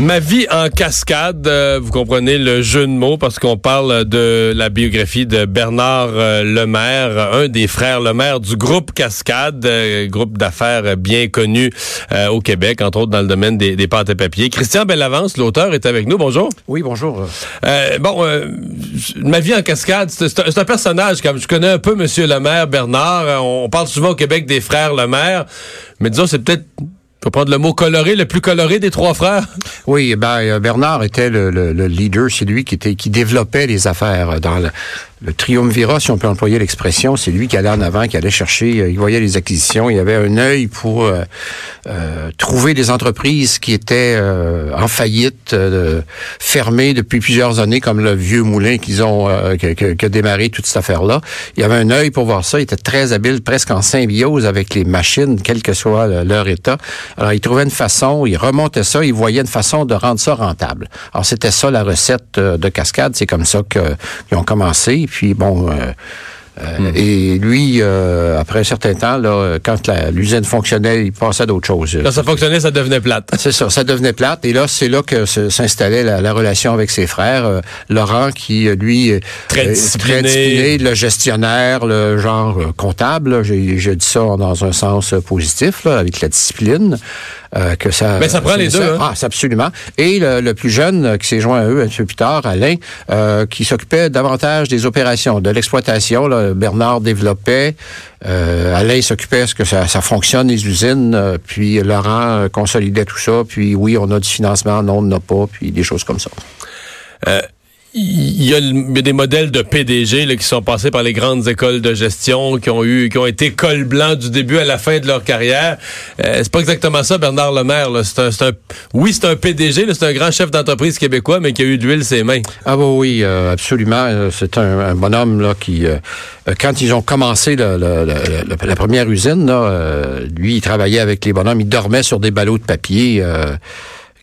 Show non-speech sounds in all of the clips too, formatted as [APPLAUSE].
Ma vie en cascade, euh, vous comprenez le jeu de mots parce qu'on parle de la biographie de Bernard euh, Lemaire, un des frères Lemaire du groupe Cascade, euh, groupe d'affaires bien connu au Québec, entre autres dans le domaine des, des pâtes et papier. Christian Bellavance, l'auteur, est avec nous. Bonjour. Oui, bonjour. bon, ma vie en cascade, c'est un, personnage comme je connais un peu Monsieur Lemaire, Bernard. On, parle souvent au Québec des frères Lemaire, mais disons c'est peut-être peut prendre le mot coloré, le plus coloré des trois frères. Oui, ben Bernard était le, le, le leader, c'est lui qui était qui développait les affaires dans le, le triumvirat, si on peut employer l'expression, c'est lui qui allait en avant, qui allait chercher, euh, il voyait les acquisitions, il avait un œil pour euh, euh, trouver des entreprises qui étaient en faillite, fermées depuis plusieurs années, comme le vieux moulin qu'ils ont qui, a démarré toute cette affaire-là. Il avait un œil pour voir ça, il était très habile, presque en symbiose avec les machines, quel que soit leur état. Alors, il trouvait une façon, il remontait ça, il voyait une façon de rendre ça rentable. Alors, c'était ça la recette de Cascade, c'est comme ça qu'ils ont commencé. Puis bon, euh, euh, hmm. Et lui, euh, après un certain temps, là, quand l'usine fonctionnait, il passait à d'autres choses. Quand ça fonctionnait, ça devenait plate. [LAUGHS] C'est ça, ça devenait plate. Et là, c'est là que s'installait la, relation avec ses frères. Laurent, qui, lui, très discipliné. le gestionnaire, le genre comptable. J'ai dit ça dans un sens positif, là, avec la discipline. Euh, que ça. Mais ça prend les deux. Hein? Ah, absolument. Et le, plus jeune euh, qui s'est joint à eux un peu plus tard, Alain, euh, qui s'occupait davantage des opérations, de l'exploitation. Bernard développait. Alain s'occupait de ce que ça, ça, fonctionne les usines. puis Laurent consolidait tout ça. Puis oui, on a du financement, non, on n'en a pas. Puis des choses comme ça il y, a, des modèles de PDG là, qui sont passés par les grandes écoles de gestion, qui ont eu, qui ont été col blanc du début à la fin de leur carrière. Euh, c'est pas exactement ça, Bernard Lemaire. C'est un, un, oui, c'est un PDG, c'est un grand chef d'entreprise québécois, mais qui a eu de l'huile ses mains. Ah bah oui, euh, absolument. Euh, c'est un, bonhomme là qui, euh, quand ils ont commencé la, la première usine, là, lui, il travaillait avec les bonhommes, il dormait sur des ballots de papier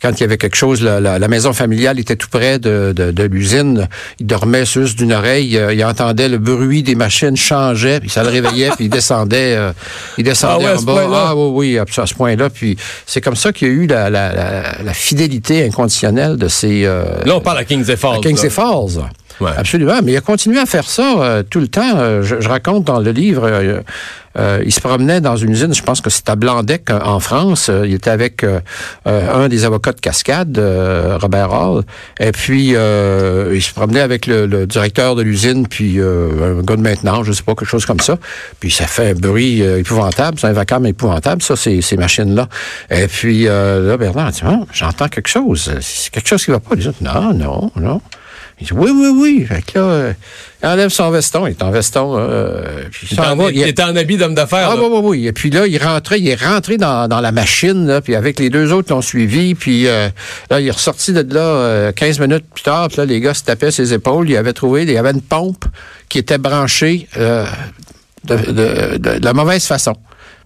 quand il y avait quelque chose, la, la, maison familiale était tout près de, de, de l'usine. Il dormait juste d'une oreille. Euh, il entendait le bruit des machines changeait, puis ça le réveillait, puis il descendait, euh, il descendait ah en bas. Ah oui, oui, à ce point-là. Puis c'est comme ça qu'il y a eu la, la, fidélité inconditionnelle de ces. Euh, là, on parle à Kings Falls. À Kings Falls. Absolument. Mais il a continué à faire ça euh, tout le temps. Euh, je, raconte dans le livre, euh, il se promenait dans une usine, je pense que c'était à Blandec en France. il était avec un des avocats de Cascade, Robert Hall. Et puis, il se promenait avec le, directeur de l'usine, puis un gars de maintenant, je sais pas, quelque chose comme ça. Puis ça fait un bruit épouvantable, c'est un vacarme épouvantable, ça, ces, ces machines-là. Et puis, là, Bernard dit, ah, j'entends quelque chose. C'est quelque chose qui va pas. Il dit, non, non, non. Il dit oui, oui, oui. Fait que là, euh, il enlève son veston. Il est en veston. Euh, puis il, en, il, était en habit d'homme d'affaires. Ah, oui, oui, oui. Et puis là, il rentrait, il est rentré dans, dans la machine, là, puis avec les deux autres l'ont suivi. Puis euh, là, il est ressorti de là 15 minutes plus tard. Puis là, les gars se tapaient ses épaules. Il avait trouvé, il y avait une pompe qui était branchée de, de, de la mauvaise façon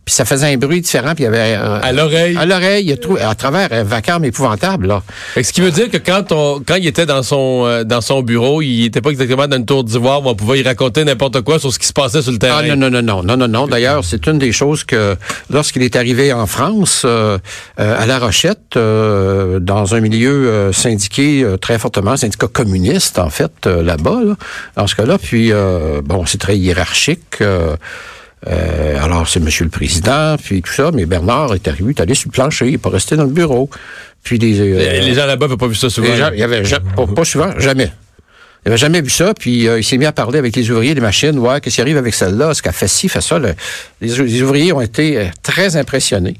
puis ça faisait un bruit différent, puis il y avait... Euh, à l'oreille. À l'oreille, à travers un vacarme épouvantable, là. ce qui veut dire que quand on, quand il était dans son, euh, dans son bureau, il était pas exactement dans une tour d'ivoire où on pouvait y raconter n'importe quoi sur ce qui se passait sur le terrain. Ah, non, non, non, non, non, non, non. D'ailleurs, c'est une des choses que, lorsqu'il est arrivé en France, euh, à La Rochette, dans un milieu syndiqué très fortement, syndicat communiste, en fait, là-bas, là, dans ce cas-là, puis, bon, c'est très hiérarchique, euh, alors, c'est Monsieur le Président, puis tout ça, mais Bernard est arrivé, il est allé sur le plancher, il n'est pas resté dans le bureau. Puis les, euh, les gens là-bas n'avaient pas vu ça souvent. il y avait pas, souvent, jamais. Il n'avait jamais vu ça, puis euh, il s'est mis à parler avec les ouvriers des machines, ouais, qu'est-ce qui arrive avec celle-là, ce qu'elle fait ci, fait ça? les, ouvriers ont été très impressionnés.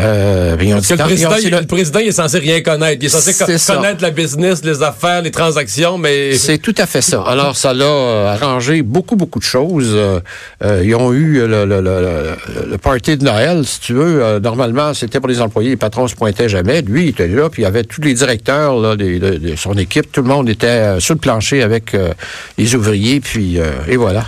Euh, le, président, il est censé rien connaître. Il est censé connaître la business, les affaires, les transactions, mais... C'est tout à fait ça. Alors, ça l'a euh, arrangé beaucoup, beaucoup de choses. Euh, euh, ils ont eu le, le, le, party de Noël, si tu veux. normalement, c'était pour les employés. Les patrons se pointaient jamais. Lui, il était là, puis il y avait tous les directeurs là, de, son équipe. Tout le monde était sur le plancher avec les ouvriers, puis et voilà.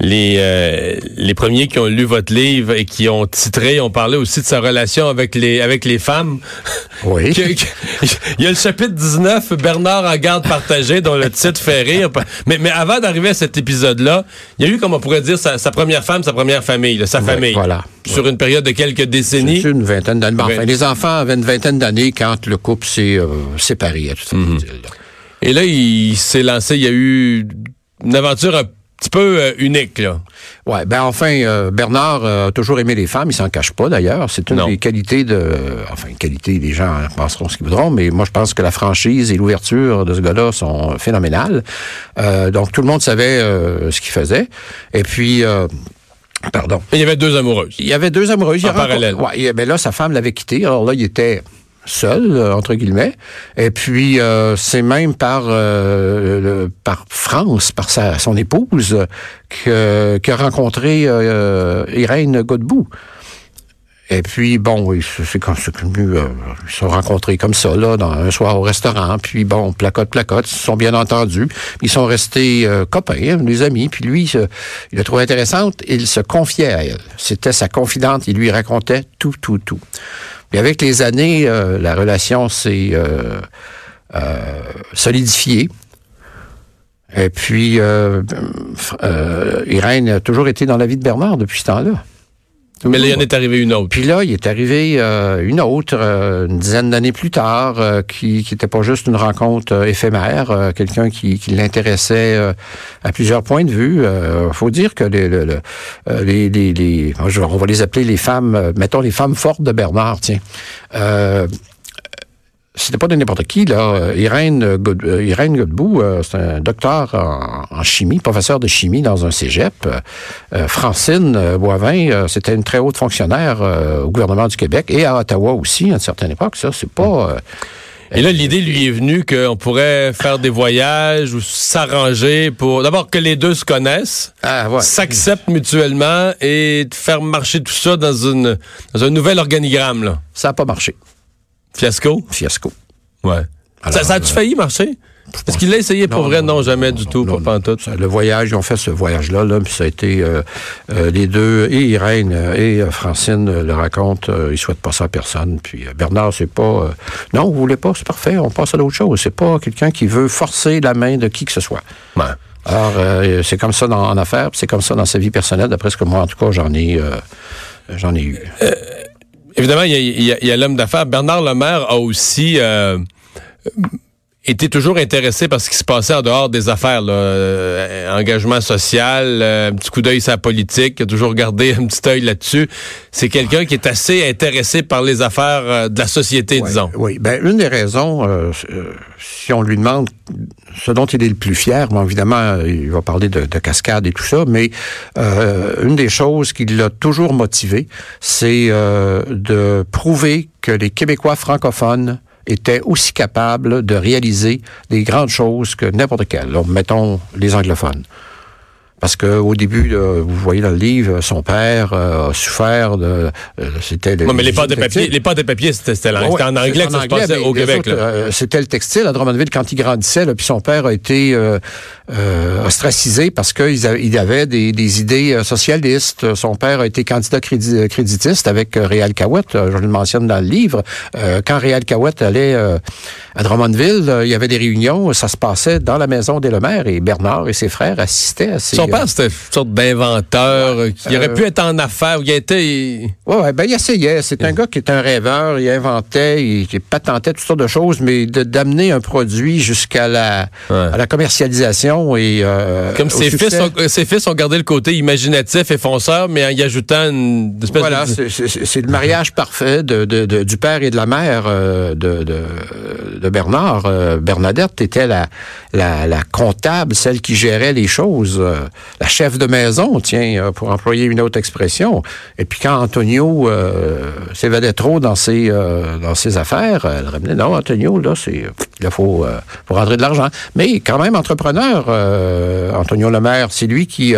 Les, euh, les premiers qui ont lu votre livre et qui ont titré ont parlé aussi de sa relation avec les avec les femmes. Oui. [LAUGHS] Il y a le chapitre 19, Bernard en garde partagée, dont le titre fait rire. Mais, mais avant d'arriver à cet épisode-là, il y a eu, comme on pourrait dire, sa, sa première femme, sa première famille, là, sa famille. voilà. Sur une période de quelques décennies. C'est une vingtaine d'années. Enfin, les enfants avaient une vingtaine d'années quand le couple s'est euh, séparé. À tout ça, Mhm. dire, là. Et là, il s'est lancé, il y a eu une aventure un peu euh, unique, là. Ouais, ben enfin, euh, Bernard euh, a toujours aimé les femmes, il s'en cache pas d'ailleurs. C'est une Non. des qualités de... Enfin, une qualité, les gens penseront ce qu'ils voudront, mais moi je pense que la franchise et l'ouverture de ce gars-là sont phénoménales. Donc tout le monde savait ce qu'il faisait. Et puis... Pardon. Il y avait deux amoureuses. Il y avait deux amoureuses. En parallèle. Ouais, il- ben là, sa femme l'avait quitté. Alors là, il était seul, euh, entre guillemets. Et puis, euh, c'est même par, euh, par France, par sa, son épouse, que- qu'il a rencontré euh, Irène Godbout. Et puis, bon, c'est venu, euh, ils se sont rencontrés comme ça, là, dans, un soir au restaurant. Puis, bon, placote, placote, ils se sont bien entendus. Ils sont restés euh, copains, hein, des amis. Puis lui, il l'a trouvé intéressante. Il se confiait à elle. C'était sa confidente. Il lui racontait tout, tout, tout. Puis avec les années, euh, la relation s'est euh, euh, solidifiée. Et puis, Irène a toujours été dans la vie de Bernard depuis ce temps-là. Mais là, il en est arrivé une autre. Puis là, il est arrivé euh, une autre, euh, une dizaine d'années plus tard, euh, qui n'était pas juste une rencontre euh, éphémère, euh, quelqu'un qui, qui l'intéressait euh, à plusieurs points de vue. Il faut dire que les, le- le- les, les, les- je- on va les appeler les femmes, mettons les femmes fortes de Bernard, tiens. Euh, c'était pas de n'importe qui, là. Euh, Irène, God- euh, Irène Godbout, euh, c'est un docteur en, en chimie, professeur de chimie dans un cégep. Euh, euh, Francine euh, Boivin, euh, c'était une très haute fonctionnaire euh, au gouvernement du Québec et à Ottawa aussi, à une certaine époque. Ça, c'est pas... euh, Et là, l'idée lui est venue qu'on pourrait faire des voyages ou s'arranger pour... D'abord, que les deux se connaissent, ah, ouais. s'acceptent mutuellement et faire marcher tout ça dans, une, dans un nouvel organigramme, là. Ça n'a pas marché. Fiasco? Fiasco. Ouais. Alors, ça ça a-tu euh, failli marcher? Est-ce qu'il l'a essayé pour Non, vrai? non, Non, jamais non, du tout, non. pantoute. Le voyage, ils ont fait ce voyage-là, là, puis ça a été euh, euh, les deux, et Irène euh, et euh, Francine euh, le racontent, euh, ils souhaitent pas ça à personne. Puis Bernard, c'est pas... euh, non, vous voulez pas, c'est parfait, on passe à d'autre chose. C'est pas quelqu'un qui veut forcer la main de qui que ce soit. Ouais. Alors, euh, c'est comme ça dans, en affaires, c'est comme ça dans sa vie personnelle, d'après ce que moi, en tout cas, j'en ai... euh, J'en ai eu. Évidemment, il y a, l'homme d'affaires. Bernard Lemaire a aussi euh, été toujours intéressé par ce qui se passait en dehors des affaires. Là. Euh, engagement social, euh, un petit coup d'œil sur la politique, a toujours gardé [LAUGHS] un petit œil là-dessus. C'est quelqu'un qui est assez intéressé par les affaires euh, de la société, disons. Oui, ben une des raisons, euh, euh, si on lui demande ce dont il est le plus fier, bon, évidemment, il va parler de, de cascade et tout ça, mais euh, une des choses qui l'a toujours motivé, c'est euh, de prouver que les Québécois francophones étaient aussi capables de réaliser des grandes choses que n'importe quel. Alors, mettons les anglophones. Parce que au début, là, vous voyez dans le livre, son père euh, a souffert de. euh, c'était. Non, mais les pâtes de papier, les pâtes de papier, c'était c'était Ouais, c'était en anglais que ça se passait au Québec. euh, C'était le textile à Drummondville quand il grandissait, là, puis son père a été euh, euh, ostracisé parce qu'il il avait des, des idées euh, socialistes. Son père a été candidat crédi- créditiste avec euh, Réal Cahouette, euh, je le mentionne dans le livre. Euh, quand Réal Cahouette allait euh, à Drummondville, euh, il y avait des réunions, ça se passait dans la maison des Lemaire et Bernard et ses frères assistaient à ces... Son euh, père, c'était une sorte d'inventeur euh, qui aurait pu être en affaires, il a été... Ouais, ben il essayait. C'est un gars qui est un rêveur. Il inventait, il, il patentait toutes sortes de choses, mais d'amener un produit jusqu'à la Ouais. à la commercialisation et euh, Comme ses fils, ont, euh, ses fils ont gardé le côté imaginatif et fonceur, mais en y ajoutant une espèce Voilà, de... c'est- c'est le mariage parfait de, de- de- du père et de la mère euh, de, de, Bernard. Euh, Bernadette était la, la, la comptable, celle qui gérait les choses, euh, la chef de maison, tiens, euh, pour employer une autre expression. Et puis quand Antonio euh, s'évadait trop dans ses, euh, dans ses affaires, elle ramenait, non, Antonio, là, c'est il faut, euh, faut rentrer de l'argent. Mais quand même, entrepreneur, Antonio Lemaire, c'est lui qui,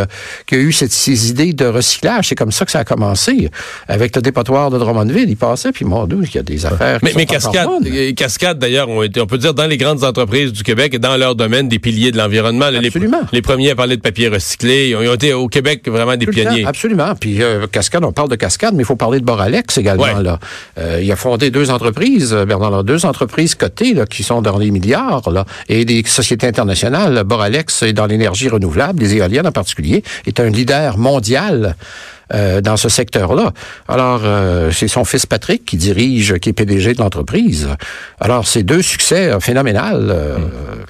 qui a eu cette, ces idées de recyclage. C'est comme ça que ça a commencé. Avec le dépotoir de Drummondville, il passait, puis mon Dieu, il y a des affaires Mais, qui mais sont encore Cascade, bonnes. euh, Cascade d'ailleurs, ont été, on peut dire, dans les grandes entreprises du Québec et dans leur domaine, des piliers de l'environnement. Là, Les, Absolument. les premiers à parler de papier recyclé. Ils ont, ils ont été au Québec vraiment des pionniers. absolument. Puis euh, Cascade, on parle de Cascade, mais il faut parler de Boralex également. Ouais. Là. Euh, il a fondé deux entreprises, euh, Bernard, là, deux entreprises cotées là, qui sont dans les milliards là, et des sociétés internationales. Boralex est dans l'énergie renouvelable, les éoliennes en particulier, est un leader mondial. Euh, dans ce secteur-là. Alors, euh, c'est son fils Patrick qui dirige, qui est PDG de l'entreprise. Alors, c'est deux succès euh, phénoménal. euh,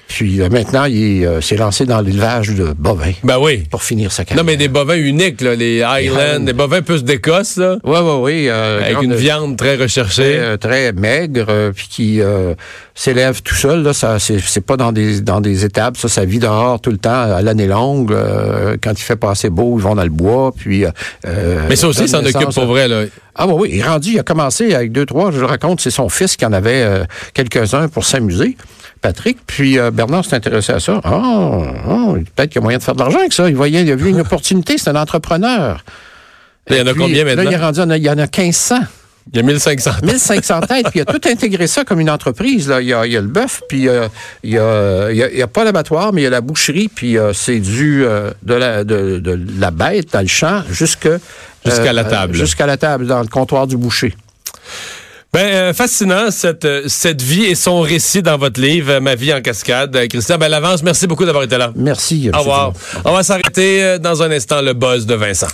Puis euh, maintenant, il est, s'est lancé dans l'élevage de bovins Ben oui. pour finir sa carrière. Non, mais des bovins uniques, là, les Highlands, des bovins plus d'Écosse, là, Oui, oui, oui. avec grande- une viande très recherchée. très, très maigre, puis qui euh, s'élève tout seul. Là, ça, c'est, c'est pas dans des dans des étapes. Ça, ça vit dehors tout le temps à l'année longue. euh, quand il fait passer beau, ils vont dans le bois. Puis. euh, mais ça aussi, s'en occupe pour vrai, là. Ah oui, oui. Il est rendu. Il a commencé avec deux, trois. Je le raconte. C'est son fils qui en avait euh, quelques-uns pour s'amuser. Patrick, puis euh, Bernard s'est intéressé à ça. Ah, ah, peut-être qu'il y a moyen de faire de l'argent avec ça. Il voyait, il a vu une opportunité. C'est un entrepreneur. Il y en a Puis, combien Là, maintenant? il est rendu, il y en a 1500. Il y a 1500. 1500 têtes, puis il a tout intégré ça comme une entreprise. Là. Il, y a, il y a le bœuf, puis euh, il y a, il y a- il y a pas l'abattoir, mais il y a la boucherie, puis euh, c'est du euh, de, la, de, de la bête dans le champ jusque Jusqu'à la table. Jusqu'à la table, dans le comptoir du boucher. Ben, fascinant, cette, cette vie et son récit dans votre livre, Ma vie en cascade. Christian Bellavance, merci beaucoup d'avoir été là. Merci. Au revoir. On va s'arrêter dans un instant, le buzz de Vincent.